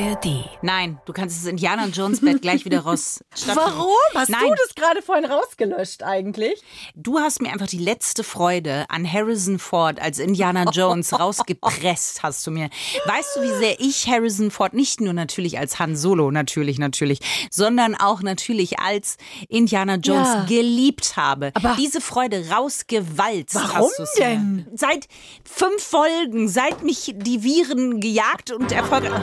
ARD. Nein, du kannst das Indiana Jones Bett gleich wieder raus. Warum? Hast Nein. du das gerade vorhin rausgelöscht eigentlich? Du hast mir einfach die letzte Freude an Harrison Ford als Indiana Jones rausgepresst, hast du mir. Weißt du, wie sehr ich Harrison Ford nicht nur natürlich als Han Solo, natürlich, natürlich, sondern auch natürlich als Indiana Jones Ja. geliebt habe. Aber- Diese Freude rausgewalzt. Warum denn? Mir. Seit fünf Folgen, seit mich die Viren gejagt und erfolgreich.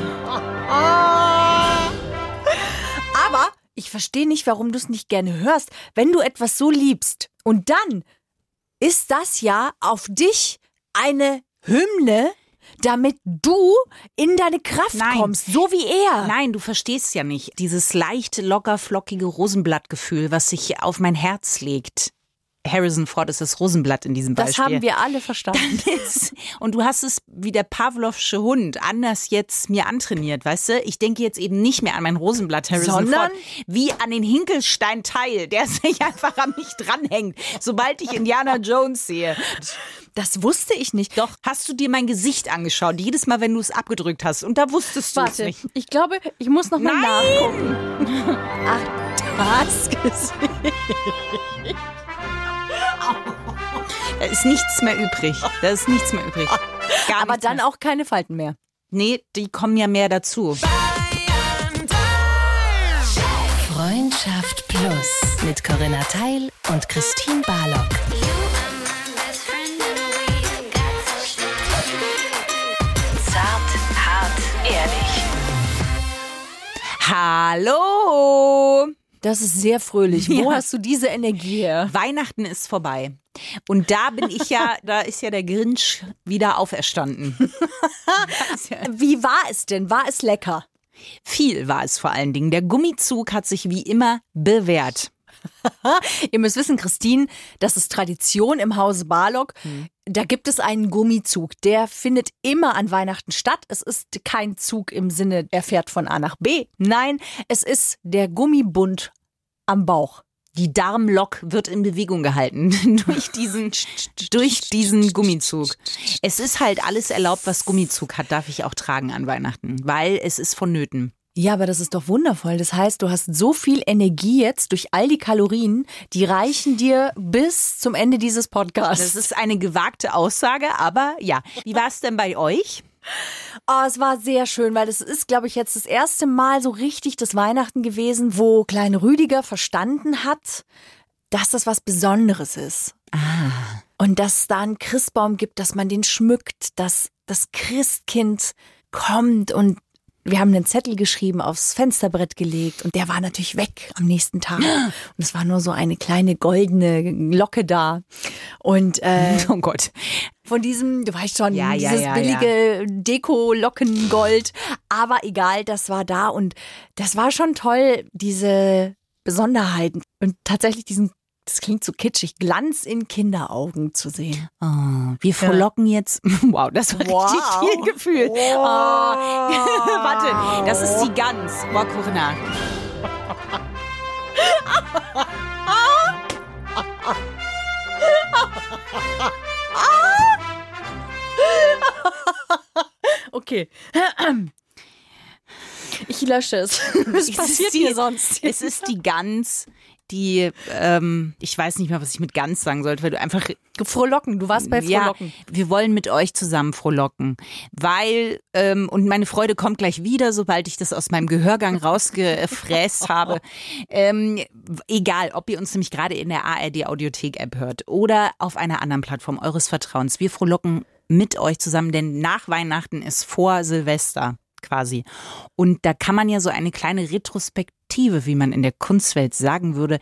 Aber ich verstehe nicht, warum du es nicht gerne hörst. Wenn du etwas so liebst und dann ist das ja auf dich eine Hymne, damit du in deine Kraft Nein. kommst, so wie er. Nein, du verstehst ja nicht. Dieses leicht locker flockige Rosenblattgefühl, was sich auf mein Herz legt. Harrison Ford ist das Rosenblatt in diesem das Beispiel. haben wir alle verstanden. Ist- Und du hast es wie der Pavlovsche Hund anders jetzt mir antrainiert, weißt du? Ich denke jetzt eben nicht mehr an mein Rosenblatt Harrison Sondern? Ford, wie an den Hinkelstein-Teil, der sich einfach an mich dranhängt, sobald ich Indiana Jones sehe. Das wusste ich nicht. Doch, hast du dir mein Gesicht angeschaut, jedes Mal, wenn du es abgedrückt hast und da wusstest du es Warte, nicht. ich glaube, ich muss noch mal Nein! nachgucken. Ach, das gesehen. Da ist nichts mehr übrig. Da ist nichts mehr übrig. Gar Aber dann mehr. auch keine Falten mehr. Nee, die kommen ja mehr dazu. Freundschaft Plus mit Corinna Teil und Christine Barlock. Zart, hart, ehrlich. Hallo! Das ist sehr fröhlich. Wo Ja. hast du diese Energie her? Weihnachten ist vorbei. Und da bin ich ja, da ist ja der Grinch wieder auferstanden. Wie war es denn? War es lecker? Viel war es vor allen Dingen. Der Gummizug hat sich wie immer bewährt. Ihr müsst wissen, Christine, das ist Tradition im Hause Barlock. Da gibt es einen Gummizug, der findet immer an Weihnachten statt. Es ist kein Zug im Sinne, er fährt von A nach B. Nein, es ist der Gummibund am Bauch. Die Darmlok wird in Bewegung gehalten durch diesen, durch diesen Gummizug. Es ist halt alles erlaubt, was Gummizug hat, darf ich auch tragen an Weihnachten, weil es ist vonnöten. Ja, aber das ist doch wundervoll. Das heißt, du hast so viel Energie jetzt durch all die Kalorien, die reichen dir bis zum Ende dieses Podcasts. Das ist eine gewagte Aussage, aber ja. Wie war es denn bei euch? Oh, es war sehr schön, weil es ist, glaube ich, jetzt das erste Mal so richtig das Weihnachten gewesen, wo klein Rüdiger verstanden hat, dass das was Besonderes ist. Und dass es da einen Christbaum gibt, dass man den schmückt, dass das Christkind kommt und wir haben einen Zettel geschrieben, aufs Fensterbrett gelegt und der war natürlich weg am nächsten Tag. Und es war nur so eine kleine goldene Locke da. Und äh, Oh Gott. von diesem, du weißt schon, Ja, ja, dieses ja, billige Deko-Lockengold. Aber egal, das war da und das war schon toll, diese Besonderheiten und tatsächlich diesen, das klingt so kitschig, Glanz in Kinderaugen zu sehen. Oh, wir frohlocken jetzt. Wow, das war Wow. richtig viel Gefühl. Oh. Warte, das ist die Gans. Boah, Corinna. Okay. Ich lösche es. Was passiert die- hier sonst? Es ist die Gans, die, ähm, ich weiß nicht mehr, was ich mit Gans sagen sollte, weil du einfach Frohlocken, du warst bei Frohlocken. Ja, wir wollen mit euch zusammen frohlocken, weil ähm, und meine Freude kommt gleich wieder, sobald ich das aus meinem Gehörgang rausgefräst habe. Ähm, egal, ob ihr uns nämlich gerade in der ARD Audiothek App hört oder auf einer anderen Plattform eures Vertrauens. Wir frohlocken mit euch zusammen, denn nach Weihnachten ist vor Silvester quasi. Und da kann man ja so eine kleine Retrospektive, wie man in der Kunstwelt sagen würde,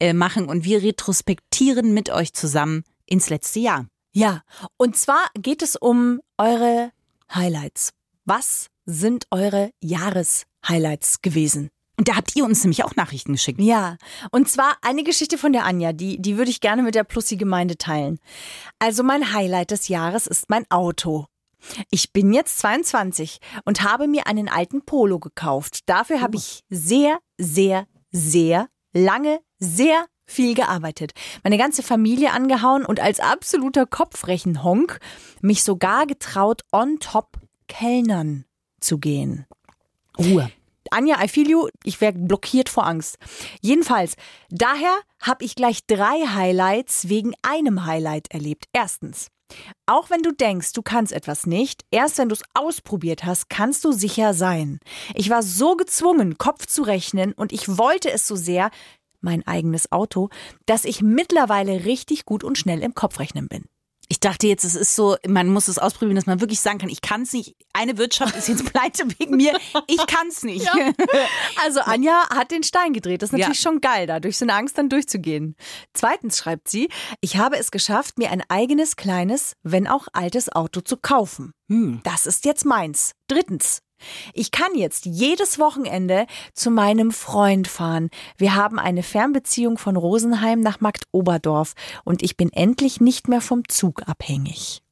äh, machen. Und wir retrospektieren mit euch zusammen ins letzte Jahr. Ja, und zwar geht es um eure Highlights. Was sind eure Jahreshighlights gewesen? Und da habt ihr uns nämlich auch Nachrichten geschickt. Ja, und zwar eine Geschichte von der Anja, die, die würde ich gerne mit der Plussi-Gemeinde teilen. Also mein Highlight des Jahres ist mein Auto. Ich bin jetzt 22 und habe mir einen alten Polo gekauft. Dafür habe ich sehr, sehr, sehr lange, sehr viel gearbeitet. Meine ganze Familie angehauen und als absoluter Kopfrechenhonk mich sogar getraut, on top Kellnern zu gehen. Ruhe. Anja, I feel you. Ich wäre blockiert vor Angst. Jedenfalls, daher habe ich gleich drei Highlights wegen einem Highlight erlebt. Erstens, auch wenn du denkst, du kannst etwas nicht, erst wenn du es ausprobiert hast, kannst du sicher sein. Ich war so gezwungen, Kopf zu rechnen und ich wollte es so sehr, mein eigenes Auto, dass ich mittlerweile richtig gut und schnell im Kopfrechnen bin. Ich dachte jetzt, es ist so, man muss es ausprobieren, dass man wirklich sagen kann, ich kann es nicht. Eine Wirtschaft ist jetzt pleite wegen mir. Ich kann es nicht. Ja. Also Anja hat den Stein gedreht. Das ist natürlich ja. schon geil, da durch so eine Angst dann durchzugehen. Zweitens schreibt sie, ich habe es geschafft, mir ein eigenes kleines, wenn auch altes Auto zu kaufen. Hm. Das ist jetzt meins. Drittens, ich kann jetzt jedes Wochenende zu meinem Freund fahren. Wir haben eine Fernbeziehung von Rosenheim nach Marktoberdorf und ich bin endlich nicht mehr vom Zug abhängig.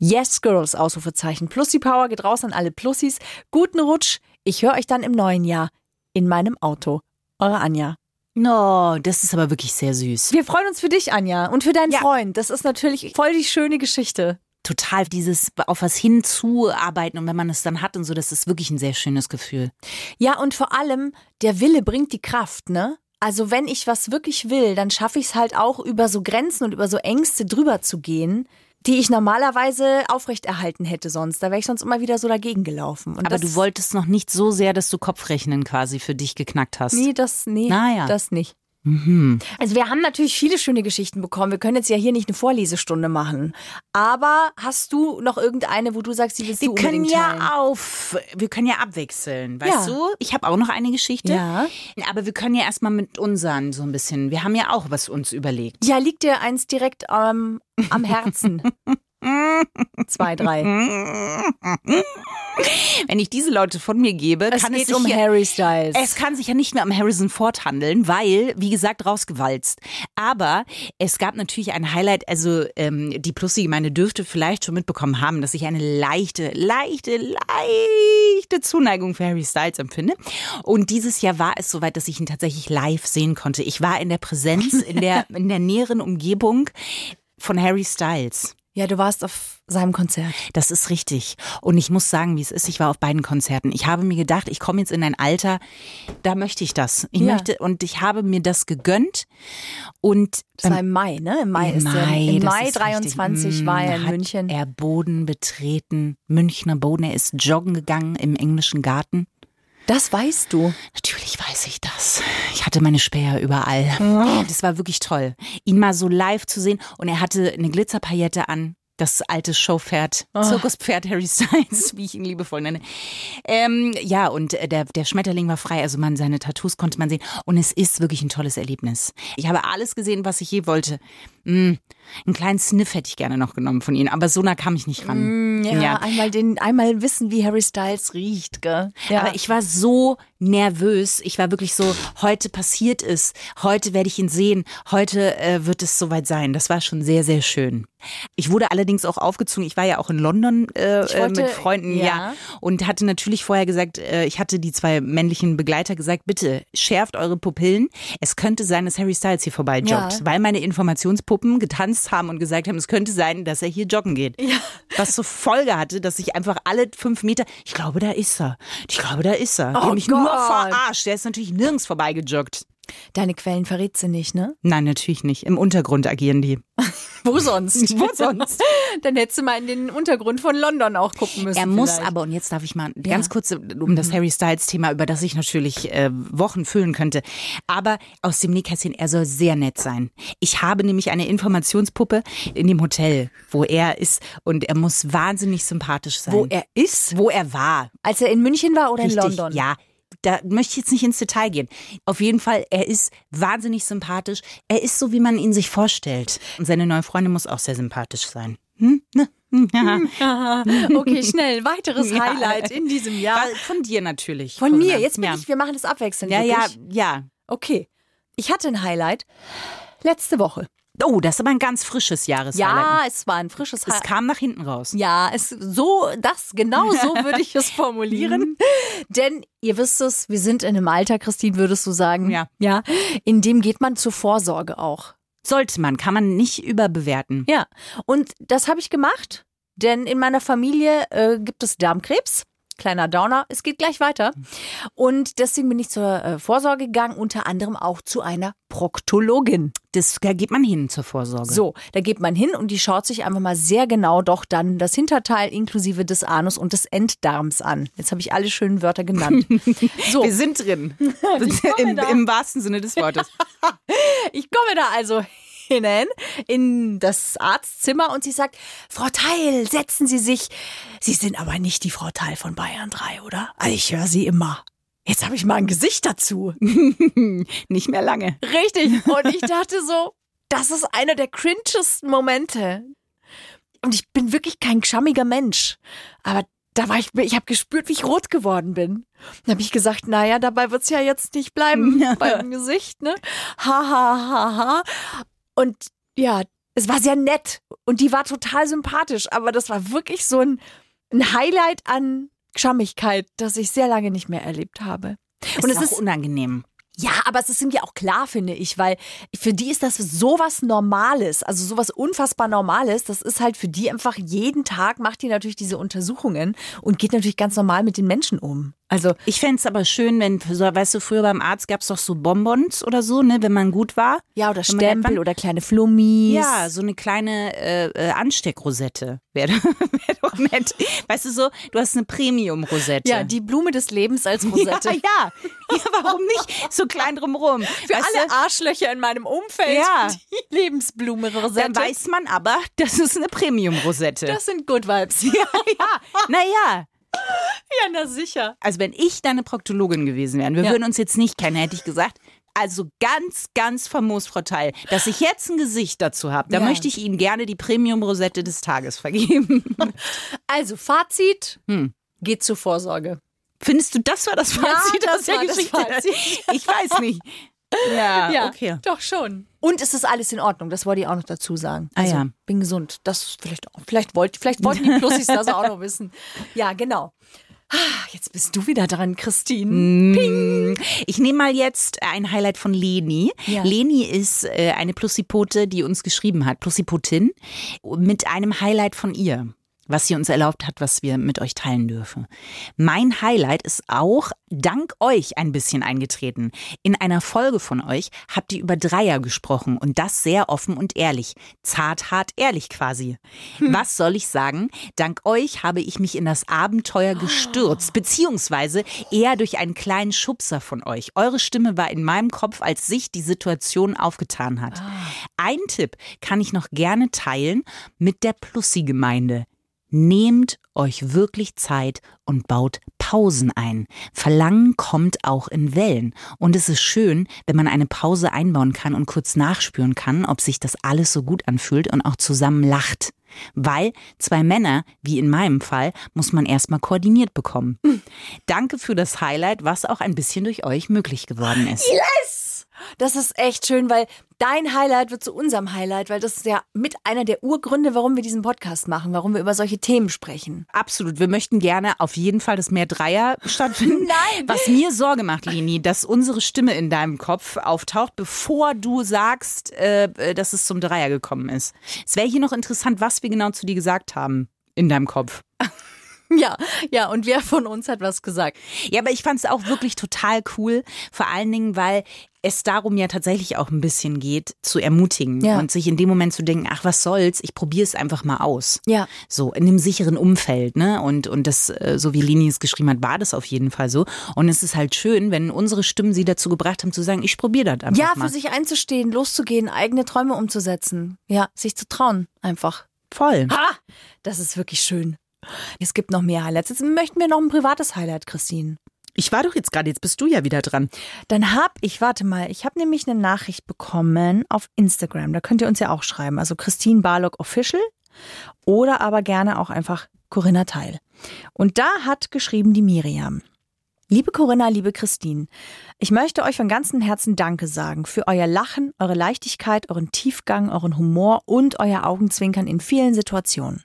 Yes, Girls, Ausrufezeichen. Plussi Power geht raus an alle Plussis. Guten Rutsch. Ich höre euch dann im neuen Jahr in meinem Auto. Eure Anja. No, das ist aber wirklich sehr süß. Wir freuen uns für dich, Anja, und für deinen ja. Freund. Das ist natürlich voll die schöne Geschichte total dieses auf was hinzuarbeiten und wenn man es dann hat und so, das ist wirklich ein sehr schönes Gefühl. Ja, und vor allem, der Wille bringt die Kraft, ne? Also wenn ich was wirklich will, dann schaffe ich es halt auch über so Grenzen und über so Ängste drüber zu gehen, die ich normalerweise aufrechterhalten hätte sonst. Da wäre ich sonst immer wieder so dagegen gelaufen. Und Aber du wolltest noch nicht so sehr, dass du Kopfrechnen quasi für dich geknackt hast. Nee, das, nee, naja. das nicht. Mhm. Also wir haben natürlich viele schöne Geschichten bekommen. Wir können jetzt ja hier nicht eine Vorlesestunde machen. Aber hast du noch irgendeine, wo du sagst, die willst wir du unbedingt können ja auf, wir können ja abwechseln, weißt ja. du? Ich habe auch noch eine Geschichte. Ja. Aber wir können ja erstmal mit unseren so ein bisschen. Wir haben ja auch was uns überlegt. Ja, liegt dir eins direkt ähm, am Herzen. Zwei, drei. Wenn ich diese Leute von mir gebe, es kann geht es um ja, Harry Styles. Es kann sich ja nicht mehr um Harrison Ford handeln, weil, wie gesagt, rausgewalzt. Aber es gab natürlich ein Highlight, also ähm, die Plussi-Gemeinde dürfte vielleicht schon mitbekommen haben, dass ich eine leichte, leichte, leichte Zuneigung für Harry Styles empfinde. Und dieses Jahr war es soweit, dass ich ihn tatsächlich live sehen konnte. Ich war in der Präsenz, in der, in der näheren Umgebung von Harry Styles. Ja, du warst auf seinem Konzert. Das ist richtig. Und ich muss sagen, wie es ist, ich war auf beiden Konzerten. Ich habe mir gedacht, ich komme jetzt in ein Alter, da möchte ich das. Ich ja. möchte, und ich habe mir das gegönnt. Und das war im Mai, ne? Im Mai ist Mai, der, Im Mai 23 richtig. war er in München. Er Boden betreten, Münchner Boden. Er ist joggen gegangen im englischen Garten. Das weißt du. Natürlich weiß ich das. Ich hatte meine Späher überall. Oh. Das war wirklich toll, ihn mal so live zu sehen. Und er hatte eine Glitzerpaillette an das alte Showpferd, oh. Zirkuspferd Harry Styles, wie ich ihn liebevoll nenne. Ähm, ja, und äh, der, der Schmetterling war frei, also man seine Tattoos konnte man sehen. Und es ist wirklich ein tolles Erlebnis. Ich habe alles gesehen, was ich je wollte. Mm, einen kleinen Sniff hätte ich gerne noch genommen von ihnen, aber so nah kam ich nicht ran. Mm, ja, ja, einmal den, einmal wissen, wie Harry Styles riecht, gell? Ja. Aber ich war so nervös. Ich war wirklich so, heute passiert es, heute werde ich ihn sehen, heute äh, wird es soweit sein. Das war schon sehr, sehr schön. Ich wurde allerdings auch aufgezogen. Ich war ja auch in London äh, äh wollte, mit Freunden, ja. ja. und hatte natürlich vorher gesagt, äh, ich hatte die zwei männlichen Begleiter gesagt, bitte schärft eure Pupillen. Es könnte sein, dass Harry Styles hier vorbeijoggt, ja. weil meine Informationspuppen getanzt haben und gesagt haben, es könnte sein, dass er hier joggen geht. Ja. Was zur Folge hatte, dass ich einfach alle fünf Meter, ich glaube, da ist er. Ich glaube, da ist er. Oh, die mich Gott. nur verarscht. Der ist natürlich nirgends vorbeigejoggt. Deine Quellen verrät sie nicht, ne? Nein, natürlich nicht. Im Untergrund agieren die. Wo sonst? Wo sonst? Dann hättest du mal in den Untergrund von London auch gucken müssen. Er muss vielleicht. aber, und jetzt darf ich mal ja. ganz kurz um das. Harry Styles-Thema, über das ich natürlich äh, Wochen füllen könnte. Aber aus dem Nähkästchen, er soll sehr nett sein. Ich habe nämlich eine Informationspuppe in dem Hotel, wo er ist und er muss wahnsinnig sympathisch sein. Wo er ist? Wo er war. Als er in München war oder Richtig, in London? Ja, da möchte ich jetzt nicht ins Detail gehen. Auf jeden Fall, er ist wahnsinnig sympathisch. Er ist so, wie man ihn sich vorstellt. Und seine neue Freundin muss auch sehr sympathisch sein. Hm? Ne? Ja. okay, schnell. Weiteres ja. Highlight in diesem Jahr. Von dir natürlich. Von mir. Jetzt bin ja. ich, wir machen das abwechselnd. Ja, ja, ja. Okay. Ich hatte ein Highlight letzte Woche. Oh, das ist aber ein ganz frisches Jahreshighlight. Ja, es war ein frisches Highlight. Es kam nach hinten raus. Ja, es so, das, genau so würde ich es formulieren. Mhm. Denn ihr wisst es, wir sind in einem Alter, Christine, würdest du sagen? Ja. Ja. In dem geht man zur Vorsorge auch. Sollte man, kann man nicht überbewerten. Ja. Und das habe ich gemacht, denn in meiner Familie äh, gibt es Darmkrebs. Kleiner Downer, es geht gleich weiter. Und deswegen bin ich zur äh, Vorsorge gegangen, unter anderem auch zu einer Proktologin. Das, da geht man hin zur Vorsorge. So, da geht man hin und die schaut sich einfach mal sehr genau doch dann das Hinterteil inklusive des Anus und des Enddarms an. Jetzt habe ich alle schönen Wörter genannt. So. Wir sind drin. Im, Im, wahrsten Sinne des Wortes. ich komme da also hinein in das Arztzimmer und sie sagt, Frau Teil, setzen Sie sich. Sie sind aber nicht die Frau Teil von Bayern 3, oder? Also ich höre Sie immer. Jetzt habe ich mal ein Gesicht dazu. Nicht mehr lange. Richtig. Und ich dachte so, das ist einer der cringesten Momente. Und ich bin wirklich kein geschammiger Mensch. Aber da war ich, ich habe gespürt, wie ich rot geworden bin. Dann habe ich gesagt, naja, dabei wird's ja jetzt nicht bleiben beim Gesicht, ne? Ha, ha, ha, ha. Und ja, es war sehr nett und die war total sympathisch, aber das war wirklich so ein, ein Highlight an Schammigkeit, das ich sehr lange nicht mehr erlebt habe. Und es ist unangenehm. Ja, aber es ist irgendwie auch klar, finde ich, weil für die ist das sowas Normales, also sowas unfassbar Normales. Das ist halt für die einfach jeden Tag macht die natürlich diese Untersuchungen und geht natürlich ganz normal mit den Menschen um. Also ich fände es aber schön, wenn, so, weißt du, früher beim Arzt gab es doch so Bonbons oder so, ne, wenn man gut war. Ja, oder Stempel oder kleine Flummis. Ja, so eine kleine äh, äh Ansteckrosette wäre wär doch nett. Weißt du so, du hast eine Premium-Rosette. Ja, die Blume des Lebens als Rosette. Ja, ja. ja warum nicht? So klein drumrum. Für weißt alle du? Arschlöcher in meinem Umfeld ja. die Lebensblume-Rosette. Dann weiß man aber, das ist eine Premium-Rosette. Das sind Good Vibes. Ja, ja. Naja, ja, na sicher. Also wenn ich deine Proktologin gewesen wäre, wir ja. würden uns jetzt nicht kennen, hätte ich gesagt, also ganz, ganz famos, Frau Teil, dass ich jetzt ein Gesicht dazu habe. Da ja. möchte ich Ihnen gerne die Premium-Rosette des Tages vergeben. Also Fazit, hm. geht zur Vorsorge. Findest du, das war das Fazit ja, das war das Fazit. Ich weiß nicht. Ja, ja, okay. Doch schon. Und es ist alles in Ordnung, das wollte ich auch noch dazu sagen. Ah, also, ah ja. bin gesund. Das vielleicht vielleicht wollt, vielleicht wollten die Plussis das auch noch wissen. Ja, genau. Ah, jetzt bist du wieder dran, Christine. Mm. Ping. Ich nehme mal jetzt ein Highlight von Leni. Ja. Leni ist äh, eine Plussipote, die uns geschrieben hat, Plussipotin, mit einem Highlight von ihr was sie uns erlaubt hat, was wir mit euch teilen dürfen. Mein Highlight ist auch dank euch ein bisschen eingetreten. In einer Folge von euch habt ihr über Dreier gesprochen und das sehr offen und ehrlich. Zart, hart, ehrlich quasi. Hm. Was soll ich sagen? Dank euch habe ich mich in das Abenteuer gestürzt, oh. beziehungsweise eher durch einen kleinen Schubser von euch. Eure Stimme war in meinem Kopf, als sich die Situation aufgetan hat. Oh. Ein Tipp kann ich noch gerne teilen mit der Plussi-Gemeinde. Nehmt euch wirklich Zeit und baut Pausen ein. Verlangen kommt auch in Wellen. Und es ist schön, wenn man eine Pause einbauen kann und kurz nachspüren kann, ob sich das alles so gut anfühlt und auch zusammen lacht. Weil zwei Männer, wie in meinem Fall, muss man erstmal koordiniert bekommen. Danke für das Highlight, was auch ein bisschen durch euch möglich geworden ist. Yes! Das ist echt schön, weil dein Highlight wird zu unserem Highlight, weil das ist ja mit einer der Urgründe, warum wir diesen Podcast machen, warum wir über solche Themen sprechen. Absolut. Wir möchten gerne auf jeden Fall, dass mehr Dreier stattfinden. Nein! Was mir Sorge macht, Lini, dass unsere Stimme in deinem Kopf auftaucht, bevor du sagst, äh, dass es zum Dreier gekommen ist. Es wäre hier noch interessant, was wir genau zu dir gesagt haben in deinem Kopf. Ja, ja, und wer von uns hat was gesagt? Ja, aber ich fand es auch wirklich total cool, vor allen Dingen, weil es darum ja tatsächlich auch ein bisschen geht, zu ermutigen ja. und sich in dem Moment zu denken, ach, was soll's, ich probiere es einfach mal aus. Ja. So, in einem sicheren Umfeld, ne? Und, und das, äh, so wie Lini es geschrieben hat, war das auf jeden Fall so. Und es ist halt schön, wenn unsere Stimmen sie dazu gebracht haben, zu sagen, ich probiere das einfach ja, mal. Ja, für sich einzustehen, loszugehen, eigene Träume umzusetzen. Ja, sich zu trauen, einfach. Voll. Ha! Das ist wirklich schön. Es gibt noch mehr Highlights. Jetzt möchten wir noch ein privates Highlight, Christine. Ich war doch jetzt gerade, jetzt bist du ja wieder dran. Dann hab ich, warte mal, ich habe nämlich eine Nachricht bekommen auf Instagram. Da könnt ihr uns ja auch schreiben. Also Christine Barlock Official oder aber gerne auch einfach Corinna Teil. Und da hat geschrieben die Miriam. Liebe Corinna, liebe Christine, ich möchte euch von ganzem Herzen Danke sagen für euer Lachen, eure Leichtigkeit, euren Tiefgang, euren Humor und euer Augenzwinkern in vielen Situationen.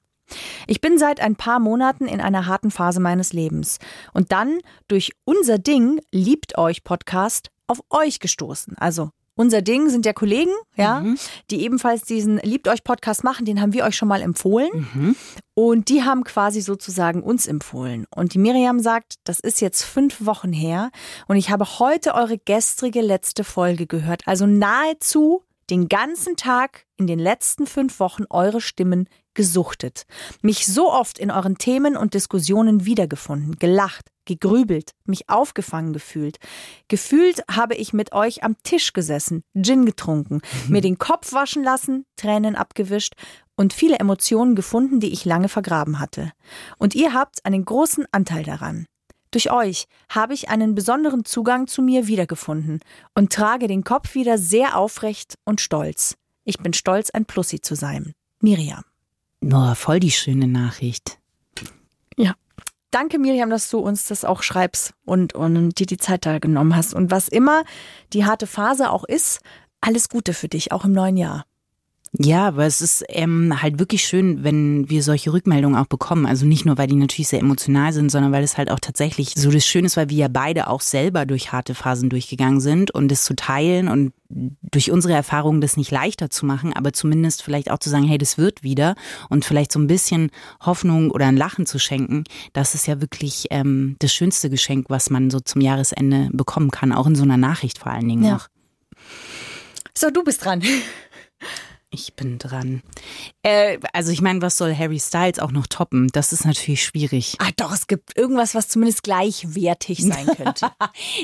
Ich bin seit ein paar Monaten in einer harten Phase meines Lebens und dann durch unser Ding liebt euch Podcast auf euch gestoßen, also Unser Ding sind ja Kollegen, ja, mhm. die ebenfalls diesen Liebt euch Podcast machen. Den haben wir euch schon mal empfohlen. Mhm. Und die haben quasi sozusagen uns empfohlen. Und die Miriam sagt, das ist jetzt fünf Wochen her. Und ich habe heute eure gestrige letzte Folge gehört. Also nahezu den ganzen Tag in den letzten fünf Wochen eure Stimmen gesuchtet. Mich so oft in euren Themen und Diskussionen wiedergefunden, gelacht, gegrübelt, mich aufgefangen gefühlt. Gefühlt habe ich mit euch am Tisch gesessen, Gin getrunken, mhm. mir den Kopf waschen lassen, Tränen abgewischt und viele Emotionen gefunden, die ich lange vergraben hatte. Und ihr habt einen großen Anteil daran. Durch euch habe ich einen besonderen Zugang zu mir wiedergefunden und trage den Kopf wieder sehr aufrecht und stolz. Ich bin stolz, ein Plussi zu sein. Miriam. Boah, voll die schöne Nachricht. Ja. Danke, Miriam, dass du uns das auch schreibst und, und dir die Zeit da genommen hast. Und was immer die harte Phase auch ist, alles Gute für dich, auch im neuen Jahr. Ja, aber es ist ähm, halt wirklich schön, wenn wir solche Rückmeldungen auch bekommen. Also nicht nur, weil die natürlich sehr emotional sind, sondern weil es halt auch tatsächlich so das Schöne ist, weil wir ja beide auch selber durch harte Phasen durchgegangen sind und es zu teilen und durch unsere Erfahrungen das nicht leichter zu machen, aber zumindest vielleicht auch zu sagen, hey, das wird wieder und vielleicht so ein bisschen Hoffnung oder ein Lachen zu schenken, das ist ja wirklich ähm, das schönste Geschenk, was man so zum Jahresende bekommen kann, auch in so einer Nachricht vor allen Dingen ja. noch. So, du bist dran. Ich bin dran. Äh, also ich meine, was soll Harry Styles auch noch toppen? Das ist natürlich schwierig. Ah doch, es gibt irgendwas, was zumindest gleichwertig sein könnte.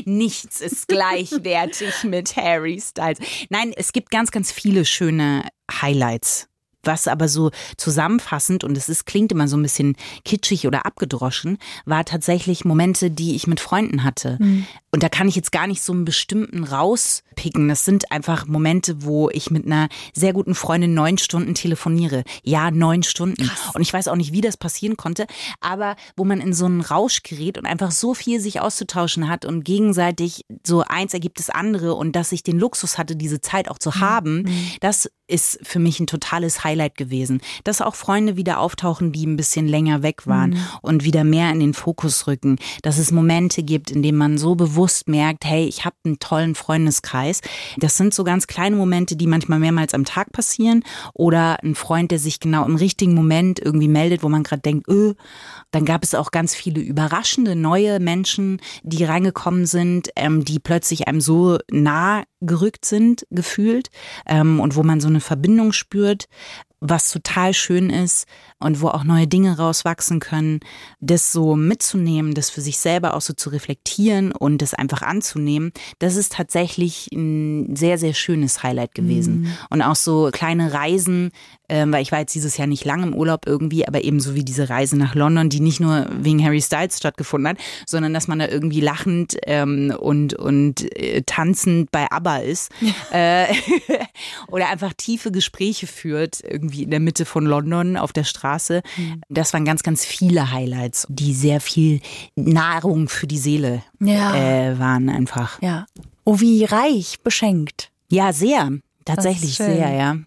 Nichts ist gleichwertig mit Harry Styles. Nein, es gibt ganz, ganz viele schöne Highlights was aber so zusammenfassend, und es ist, klingt immer so ein bisschen kitschig oder abgedroschen, war tatsächlich Momente, die ich mit Freunden hatte. Mhm. Und da kann ich jetzt gar nicht so einen bestimmten rauspicken. Das sind einfach Momente, wo ich mit einer sehr guten Freundin neun Stunden telefoniere. Ja, neun Stunden. Krass. Und ich weiß auch nicht, wie das passieren konnte, aber wo man in so einen Rausch gerät und einfach so viel sich auszutauschen hat und gegenseitig so eins ergibt das andere und dass ich den Luxus hatte, diese Zeit auch zu mhm. haben, mhm. das ist für mich ein totales Highlight gewesen. Dass auch Freunde wieder auftauchen, die ein bisschen länger weg waren mhm. und wieder mehr in den Fokus rücken. Dass es Momente gibt, in denen man so bewusst merkt, hey, ich habe einen tollen Freundeskreis. Das sind so ganz kleine Momente, die manchmal mehrmals am Tag passieren. Oder ein Freund, der sich genau im richtigen Moment irgendwie meldet, wo man gerade denkt, öh. Dann gab es auch ganz viele überraschende neue Menschen, die reingekommen sind, ähm, die plötzlich einem so nah gerückt sind, gefühlt, ähm, und wo man so eine Verbindung spürt, was total schön ist und wo auch neue Dinge rauswachsen können, das so mitzunehmen, das für sich selber auch so zu reflektieren und das einfach anzunehmen, das ist tatsächlich ein sehr, sehr schönes Highlight gewesen. Mhm. Und auch so kleine Reisen, ähm, weil ich war jetzt dieses Jahr nicht lang im Urlaub irgendwie, aber ebenso wie diese Reise nach London, die nicht nur wegen Harry Styles stattgefunden hat, sondern dass man da irgendwie lachend ähm, und, und äh, tanzend bei ABBA ist äh, oder einfach tiefe Gespräche führt, irgendwie in der Mitte von London auf der Straße. Mhm. Das waren ganz, ganz viele Highlights, die sehr viel Nahrung für die Seele ja. äh, waren einfach. Ja. Oh, wie reich beschenkt. Ja, sehr. Tatsächlich sehr, ja.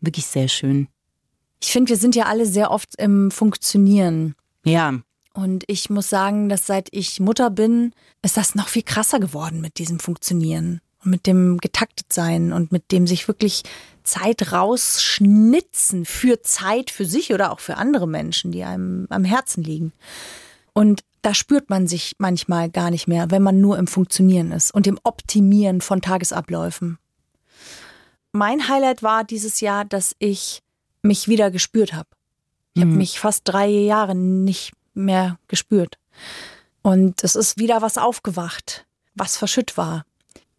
Wirklich sehr schön. Ich finde, wir sind ja alle sehr oft im Funktionieren. Ja. Und ich muss sagen, dass seit ich Mutter bin, ist das noch viel krasser geworden mit diesem Funktionieren und mit dem getaktet sein und mit dem sich wirklich Zeit rausschnitzen für Zeit für sich oder auch für andere Menschen, die einem am Herzen liegen. Und da spürt man sich manchmal gar nicht mehr, wenn man nur im Funktionieren ist und im Optimieren von Tagesabläufen. Mein Highlight war dieses Jahr, dass ich mich wieder gespürt habe. Ich mhm. habe mich fast drei Jahre nicht mehr gespürt. Und es ist wieder was aufgewacht, was verschütt war.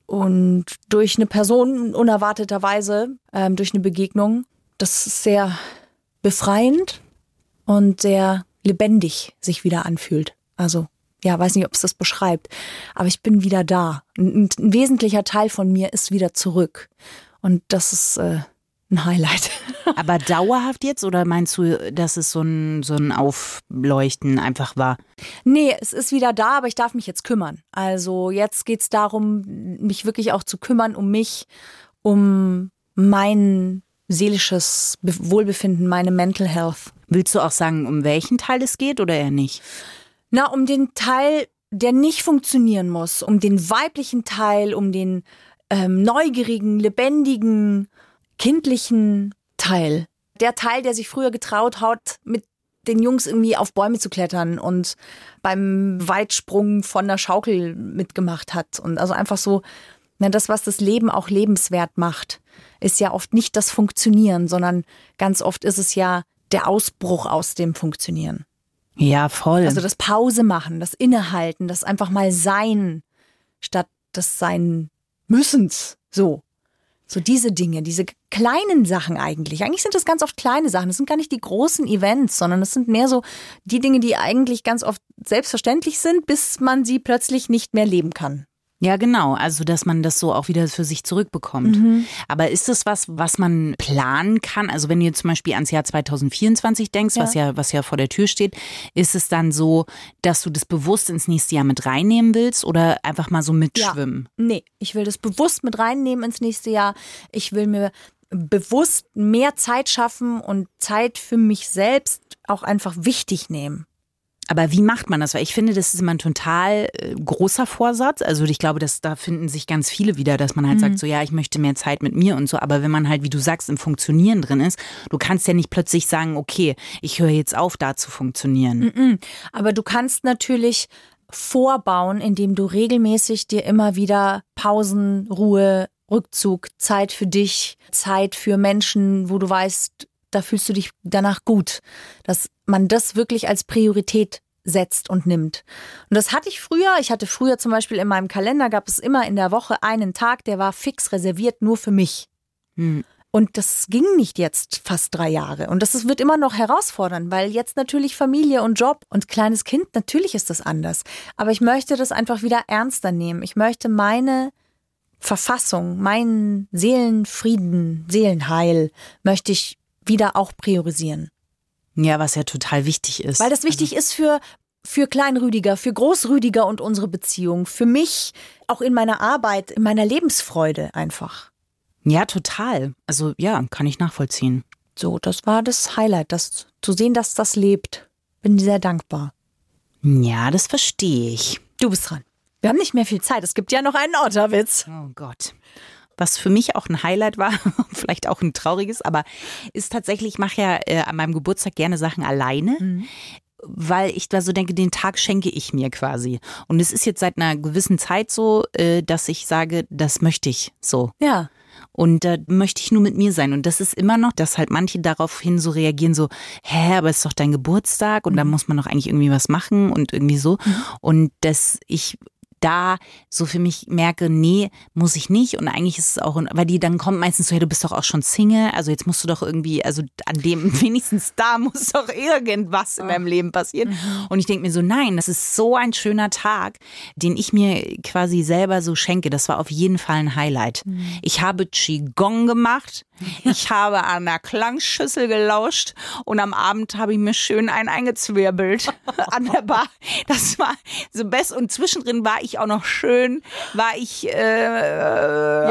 Und durch eine Person unerwarteterweise, ähm, durch eine Begegnung, das ist sehr befreiend und sehr lebendig sich wieder anfühlt. Also, ja, weiß nicht, ob es das beschreibt, aber ich bin wieder da. Ein, ein wesentlicher Teil von mir ist wieder zurück. Und das ist äh, ein Highlight. Aber dauerhaft jetzt oder meinst du, dass es so ein, so ein Aufleuchten einfach war? Nee, es ist wieder da, aber ich darf mich jetzt kümmern. Also jetzt geht es darum, mich wirklich auch zu kümmern um mich, um mein seelisches Wohlbefinden, meine Mental Health. Willst du auch sagen, um welchen Teil es geht oder eher nicht? Na, um den Teil, der nicht funktionieren muss, um den weiblichen Teil, um den ähm, neugierigen, lebendigen, kindlichen Teil. Der Teil, der sich früher getraut hat, mit den Jungs irgendwie auf Bäume zu klettern und beim Weitsprung von der Schaukel mitgemacht hat. Und also einfach so, na, das, was das Leben auch lebenswert macht, ist ja oft nicht das Funktionieren, sondern ganz oft ist es ja der Ausbruch aus dem Funktionieren. Ja, voll. Also das Pause machen, das Innehalten, das einfach mal sein, statt das Sein müssens. So. So diese Dinge, diese kleinen Sachen eigentlich. Eigentlich sind das ganz oft kleine Sachen. Das sind gar nicht die großen Events, sondern es sind mehr so die Dinge, die eigentlich ganz oft selbstverständlich sind, bis man sie plötzlich nicht mehr leben kann. Ja, genau. Also, dass man das so auch wieder für sich zurückbekommt. Mhm. Aber ist das was, was man planen kann? Also, wenn du jetzt zum Beispiel ans Jahr 2024 denkst, Ja. was ja, was ja vor der Tür steht, ist es dann so, dass du das bewusst ins nächste Jahr mit reinnehmen willst oder einfach mal so mitschwimmen? Nee, ich will das bewusst mit reinnehmen ins nächste Jahr. Ich will mir bewusst mehr Zeit schaffen und Zeit für mich selbst auch einfach wichtig nehmen. Aber wie macht man das? Weil ich finde, das ist immer ein total äh, großer Vorsatz. Also ich glaube, dass da finden sich ganz viele wieder, dass man halt Mhm. sagt, so ja, ich möchte mehr Zeit mit mir und so. Aber wenn man halt, wie du sagst, im Funktionieren drin ist, du kannst ja nicht plötzlich sagen, okay, ich höre jetzt auf, da zu funktionieren. Aber du kannst natürlich vorbauen, indem du regelmäßig dir immer wieder Pausen, Ruhe, Rückzug, Zeit für dich, Zeit für Menschen, wo du weißt, da fühlst du dich danach gut, dass man das wirklich als Priorität setzt und nimmt. Und das hatte ich früher. Ich hatte früher zum Beispiel in meinem Kalender gab es immer in der Woche einen Tag, der war fix reserviert nur für mich. Hm. Und das ging nicht jetzt fast drei Jahre. Und das wird immer noch herausfordernd, weil jetzt natürlich Familie und Job und kleines Kind, natürlich ist das anders. Aber ich möchte das einfach wieder ernster nehmen. Ich möchte meine Verfassung, meinen Seelenfrieden, Seelenheil, möchte ich wieder auch priorisieren. Ja, was ja total wichtig ist. Weil das wichtig ist für, für Kleinrüdiger, für Großrüdiger und unsere Beziehung, für mich, auch in meiner Arbeit, in meiner Lebensfreude einfach. Ja, total. Also ja, kann ich nachvollziehen. So, das war das Highlight, das zu sehen, dass das lebt. Bin sehr dankbar. Ja, das verstehe ich. Du bist dran. Wir haben nicht mehr viel Zeit. Es gibt ja noch einen Otterwitz. Oh Gott. Was für mich auch ein Highlight war, vielleicht auch ein trauriges, aber ist tatsächlich, ich mache ja äh, an meinem Geburtstag gerne Sachen alleine. Weil ich da so denke, den Tag schenke ich mir quasi. Und es ist jetzt seit einer gewissen Zeit so, äh, dass ich sage, das möchte ich so. Ja. Und da möchte ich nur mit mir sein. Und das ist immer noch, dass halt manche daraufhin so reagieren, so, hä, aber es ist doch dein Geburtstag und da muss man doch eigentlich irgendwie was machen und irgendwie so. Und dass ich da so für mich merke, nee, muss ich nicht. Und eigentlich ist es auch, weil die dann kommt meistens so, hey, du bist doch auch schon Single, also jetzt musst du doch irgendwie, also an dem wenigstens da muss doch irgendwas in meinem Leben passieren. Und ich denke mir so, nein, das ist so ein schöner Tag, den ich mir quasi selber so schenke. Das war auf jeden Fall ein Highlight. Ich habe Qigong gemacht. Ich habe an der Klangschüssel gelauscht und am Abend habe ich mir schön einen eingezwirbelt an der Bar. Das war so best und zwischendrin war ich auch noch schön, war ich äh,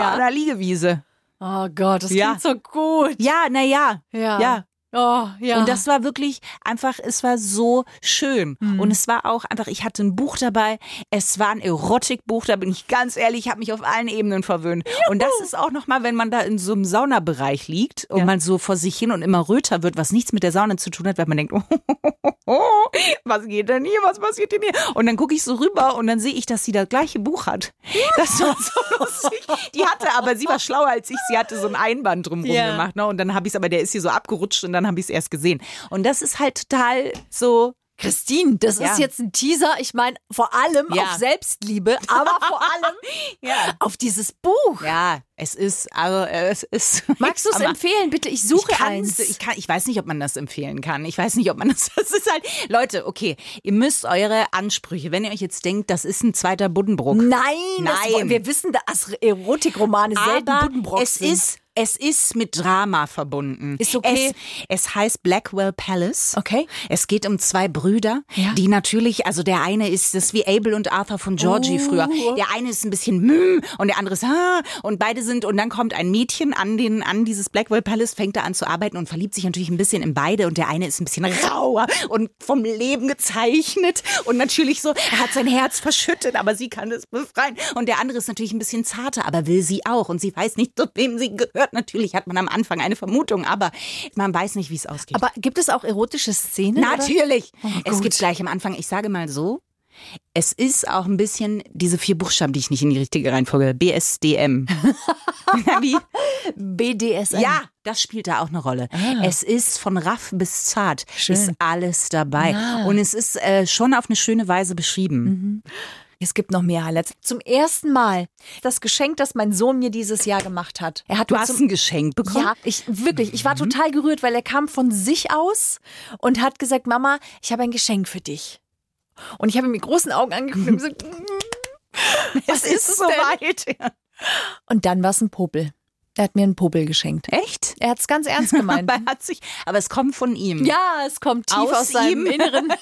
an der Liegewiese. Oh Gott, das Ja. klingt so gut. Ja, na ja, Ja. Oh, ja. Und das war wirklich einfach, es war so schön. Und es war auch einfach, ich hatte ein Buch dabei. Es war ein Erotikbuch, da bin ich ganz ehrlich, ich habe mich auf allen Ebenen verwöhnt. Und das ist auch nochmal, wenn man da in so einem Saunabereich liegt und Ja. man so vor sich hin und immer röter wird, was nichts mit der Sauna zu tun hat, weil man denkt, oh, was geht denn hier, was passiert denn hier? Und dann gucke ich so rüber und dann sehe ich, dass sie das gleiche Buch hat. Das war so lustig. Die hatte aber, sie war schlauer als ich, sie hatte so ein Einband drumherum Ja. gemacht. Ne? Und dann habe ich es, aber der ist hier so abgerutscht und dann habe ich es erst gesehen. Und das ist halt total so. Christine, das Ja. ist jetzt ein Teaser. Ich meine, vor allem Ja. auf Selbstliebe, aber vor allem Ja. auf dieses Buch. Ja, es ist, also es ist. Magst du es empfehlen? Bitte, ich suche ich eins. Ich, kann, ich weiß nicht, ob man das empfehlen kann. Ich weiß nicht, ob man das. Das ist halt. Leute, okay, ihr müsst eure Ansprüche, wenn ihr euch jetzt denkt, das ist ein zweiter Buddenbrook. Nein, Nein. Das, wir wissen, dass Erotikromane selten aber Buddenbrock es sind. ist Es ist mit Drama verbunden. Ist okay. Es, es heißt Blackwell Palace. Okay. Es geht um zwei Brüder, Ja. die natürlich, also der eine ist das wie Abel und Arthur von Georgie Oh. früher. Der eine ist ein bisschen mmm und der andere ist ah und beide sind und dann kommt ein Mädchen an den an dieses Blackwell Palace, fängt da an zu arbeiten und verliebt sich natürlich ein bisschen in beide und der eine ist ein bisschen rauer und vom Leben gezeichnet und natürlich so, er hat sein Herz verschüttet, aber sie kann es befreien und der andere ist natürlich ein bisschen zarter, aber will sie auch und sie weiß nicht, zu wem sie gehört. Natürlich hat man am Anfang eine Vermutung, aber man weiß nicht, wie es ausgeht. Aber gibt es auch erotische Szenen? Natürlich. es gut. gibt gleich am Anfang, ich sage mal so, es ist auch ein bisschen diese vier Buchstaben, die ich nicht in die richtige Reihenfolge, BSDM. Wie? BDSM. Ja, das spielt da auch eine Rolle. Es ist von raff bis zart, Schön. ist alles dabei. Und es ist äh, schon auf eine schöne Weise beschrieben. Es gibt noch mehr Highlights. Zum ersten Mal das Geschenk, das mein Sohn mir dieses Jahr gemacht hat. Er hat Du hast ein Geschenk bekommen? Ja, ich wirklich, ich war total gerührt, weil er kam von sich aus und hat gesagt, Mama, ich habe ein Geschenk für dich. Und ich habe ihn mit großen Augen angeguckt und gesagt, "Mm, was ist es denn? soweit. Und dann war es ein Popel. Er hat mir einen Popel geschenkt. Echt? Er hat es ganz ernst gemeint. Aber, er hat sich, aber es kommt von ihm. ja, es kommt tief Aus aus, seinem ihm? Inneren.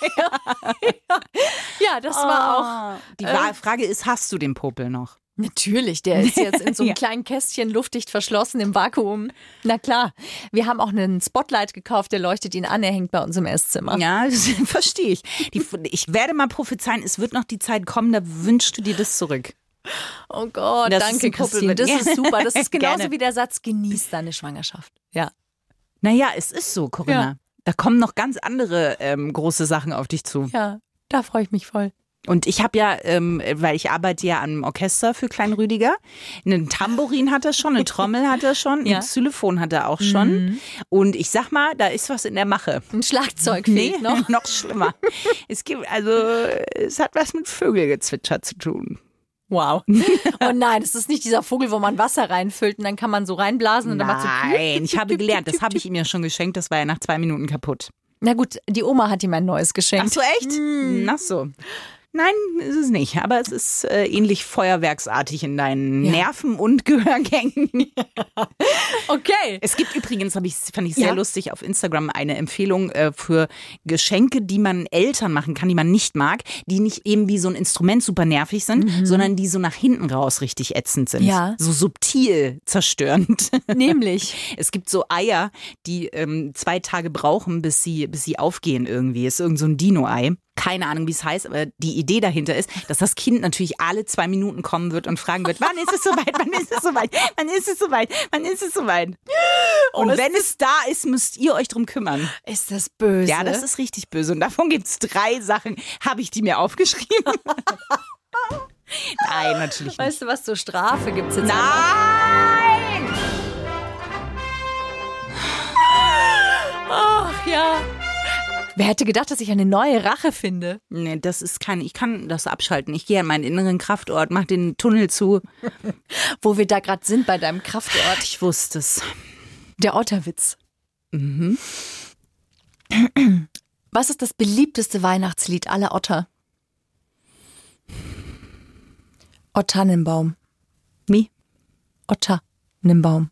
ja, das war auch. Die Wa- Frage ist, hast du den Popel noch? Natürlich, der ist jetzt in so einem Ja. kleinen Kästchen luftdicht verschlossen im Vakuum. Na klar, wir haben auch einen Spotlight gekauft, der leuchtet ihn an, er hängt bei uns im Esszimmer. Ja, verstehe ich. Die, ich werde mal prophezeien, es wird noch die Zeit kommen, da wünschst du dir das zurück. Oh Gott, Das danke Christine, das ist super. Das ist genauso Gerne. wie der Satz, genieß deine Schwangerschaft. Ja. Naja, es ist so, Corinna. Ja. Da kommen noch ganz andere ähm, große Sachen auf dich zu. Ja, da freue ich mich voll. Und ich habe ja, ähm, weil ich arbeite ja am Orchester für Klein Rüdiger, einen Tambourin hat er schon, eine Trommel hat er schon, Ja. ein Xylophon hat er auch schon. Und ich sag mal, da ist was in der Mache. Ein Schlagzeug fehlt noch. noch schlimmer. Es gibt, also, es hat was mit Vögelgezwitscher zu tun. Wow. Oh nein, es ist nicht dieser Vogel, wo man Wasser reinfüllt und dann kann man so reinblasen und dann macht so Nein, ich habe gelernt, das habe ich ihm ja schon geschenkt, das war ja nach zwei Minuten kaputt. Na gut, die Oma hat ihm ein neues Ach geschenkt. so, echt? Ach so. Nein, ist es nicht. Aber es ist äh, ähnlich feuerwerksartig in deinen Ja. Nerven und Gehörgängen. Okay. Es gibt übrigens, ich, fand ich sehr Ja. lustig, auf Instagram eine Empfehlung äh, für Geschenke, die man Eltern machen kann, die man nicht mag, die nicht eben wie so ein Instrument super nervig sind, sondern die so nach hinten raus richtig ätzend sind. Mhm. Ja. So subtil zerstörend. Nämlich. Es gibt so Eier, die ähm, zwei Tage brauchen, bis sie, bis sie aufgehen irgendwie. Ist irgend so ein Dino-Ei. Keine Ahnung, wie es heißt, aber die Idee dahinter ist, dass das Kind natürlich alle zwei Minuten kommen wird und fragen wird, wann ist es soweit, wann ist es soweit, wann ist es soweit, wann ist es soweit. Und ist wenn es da ist, müsst ihr euch drum kümmern. Ist das böse? Ja, das ist richtig böse. Und davon gibt es drei Sachen. Habe ich die mir aufgeschrieben? Nein, natürlich nicht. Weißt du was, zur Strafe gibt es jetzt Nein! Ach ja. Wer hätte gedacht, dass ich eine neue Rache finde? Nee, das ist kein, ich kann das abschalten. Ich gehe an meinen inneren Kraftort, mach den Tunnel zu. Wo wir da gerade sind bei deinem Kraftort. Ich wusste es. Der Otterwitz. Mhm. Was ist das beliebteste Weihnachtslied aller Otter? Ottannenbaum. Wie? Otternenbaum.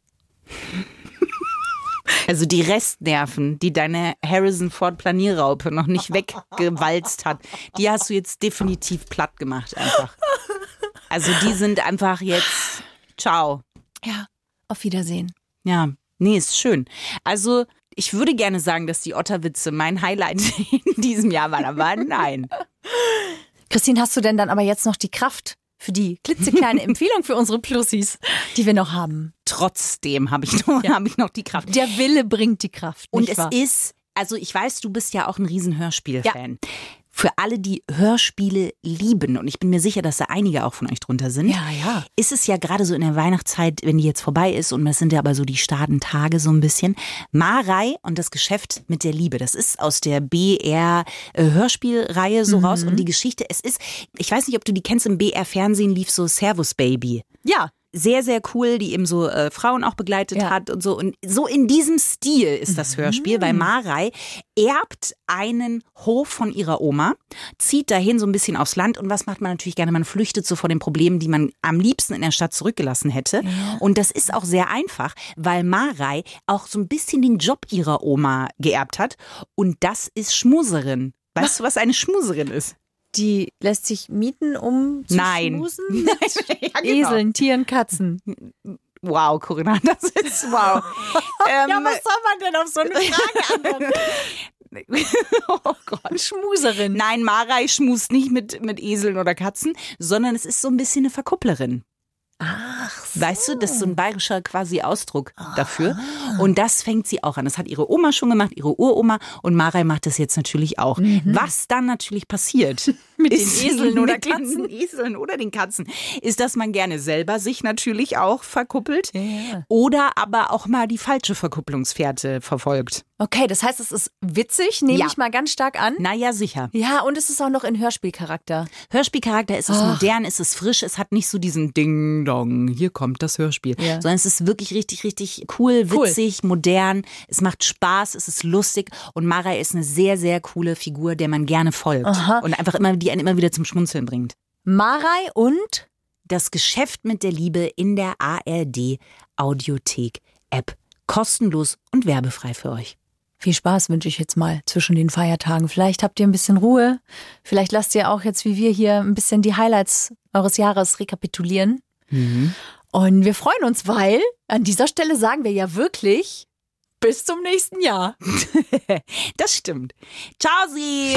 Also die Restnerven, die deine Harrison Ford Planierraupe noch nicht weggewalzt hat, die hast du jetzt definitiv platt gemacht einfach. Also die sind einfach jetzt ciao. Ja, auf Wiedersehen. Ja, nee, ist schön. Also ich würde gerne sagen, dass die Otterwitze mein Highlight in diesem Jahr waren, aber nein. Christine, hast du denn dann aber jetzt noch die Kraft für die klitzekleine Empfehlung für unsere Plussis, die wir noch haben? Trotzdem habe ich, noch- hab ich noch die Kraft. Der Wille bringt die Kraft. Und es wahr? ist, also ich weiß, du bist ja auch ein riesen Hörspiel-Fan. Für alle, die Hörspiele lieben, und ich bin mir sicher, dass da einige auch von euch drunter sind, Ja, ja. ist es ja gerade so in der Weihnachtszeit, wenn die jetzt vorbei ist, und das sind ja aber so die starken Tage so ein bisschen, Marei und das Geschäft mit der Liebe. Das ist aus der BR äh, Hörspielreihe so raus. Und die Geschichte, es ist, ich weiß nicht, ob du die kennst, im BR Fernsehen lief so Servus Baby. Ja, sehr, sehr cool, die eben so äh, Frauen auch begleitet Ja. hat und so. Und so in diesem Stil ist das Hörspiel, weil Marei erbt einen Hof von ihrer Oma, zieht dahin so ein bisschen aufs Land und was macht man natürlich gerne? Man flüchtet so vor den Problemen, die man am liebsten in der Stadt zurückgelassen hätte. Und das ist auch sehr einfach, weil Marei auch so ein bisschen den Job ihrer Oma geerbt hat und das ist Schmuserin. Weißt du, was eine Schmuserin ist? Die lässt sich mieten, um zu Nein. schmusen? Ja, genau. Eseln, Tieren, Katzen. Wow, Corinna, das ist wow. ähm, Ja, was soll man denn auf so eine Frage antworten? oh Gott. Schmuserin. Nein, Marei schmust nicht mit, mit Eseln oder Katzen, sondern es ist so ein bisschen eine Verkupplerin. Ach, so. Weißt du, das ist so ein bayerischer quasi Ausdruck dafür. Und das fängt sie auch an. Das hat ihre Oma schon gemacht, ihre Uroma. Und Marei macht das jetzt natürlich auch. Was dann natürlich passiert Mit den ist- Eseln oder mit den Katzen? Eseln oder den Katzen, ist, dass man gerne selber sich natürlich auch verkuppelt. Ja. Oder aber auch mal die falsche Verkupplungsfährte verfolgt. Okay, das heißt, es ist witzig, nehme Ja. ich mal ganz stark an. Naja, sicher. Ja, und es ist auch noch in Hörspielcharakter. Hörspielcharakter ist es modern, ist es frisch, es hat nicht so diesen Ding-Dong, hier kommt das Hörspiel, Ja. sondern es ist wirklich richtig, richtig cool, Cool. witzig, modern, es macht Spaß, es ist lustig und Mara ist eine sehr, sehr coole Figur, der man gerne folgt und einfach immer, die einen immer wieder zum Schmunzeln bringt. Marei und Das Geschäft mit der Liebe in der ARD Audiothek App. Kostenlos und werbefrei für euch. viel Spaß wünsche ich jetzt mal zwischen den Feiertagen. Vielleicht habt ihr ein bisschen Ruhe. Vielleicht lasst ihr auch jetzt wie wir hier ein bisschen die Highlights eures Jahres rekapitulieren. Und wir freuen uns, weil an dieser Stelle sagen wir ja wirklich bis zum nächsten Jahr. Das stimmt. Ciao, Sie!